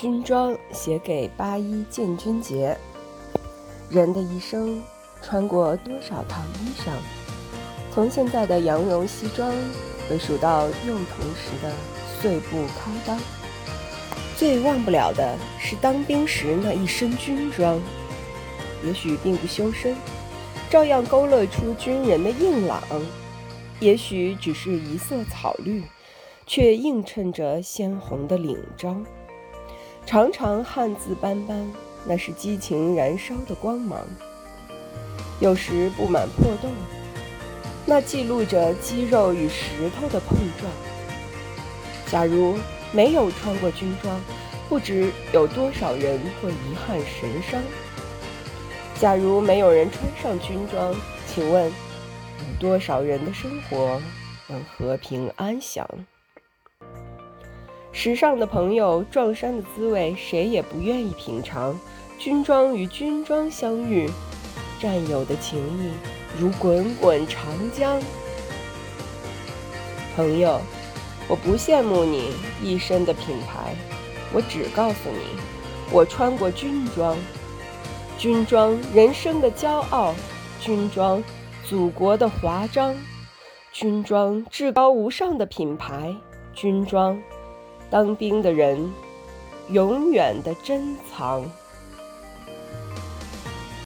军装写给八一建军节。人的一生穿过多少套衣裳？从现在的羊绒西装，回数到幼童时的碎布开裆。最忘不了的是当兵时那一身军装，也许并不修身，照样勾勒出军人的硬朗；也许只是一色草绿。却映衬着鲜红的领章，常常汗渍斑斑，那是激情燃烧的光芒；有时布满破洞，那记录着肌肉与石头的碰撞。假如没有穿过军装，不知有多少人会遗憾神伤；假如没有人穿上军装，请问有多少人的生活能和平安详？时尚的朋友，撞衫的滋味，谁也不愿意品尝。军装与军装相遇，战友的情谊如滚滚长江。朋友，我不羡慕你一身的品牌，我只告诉你，我穿过军装。军装，人生的骄傲；军装，祖国的华章；军装，至高无上的品牌；军装。当兵的人，永远的珍藏。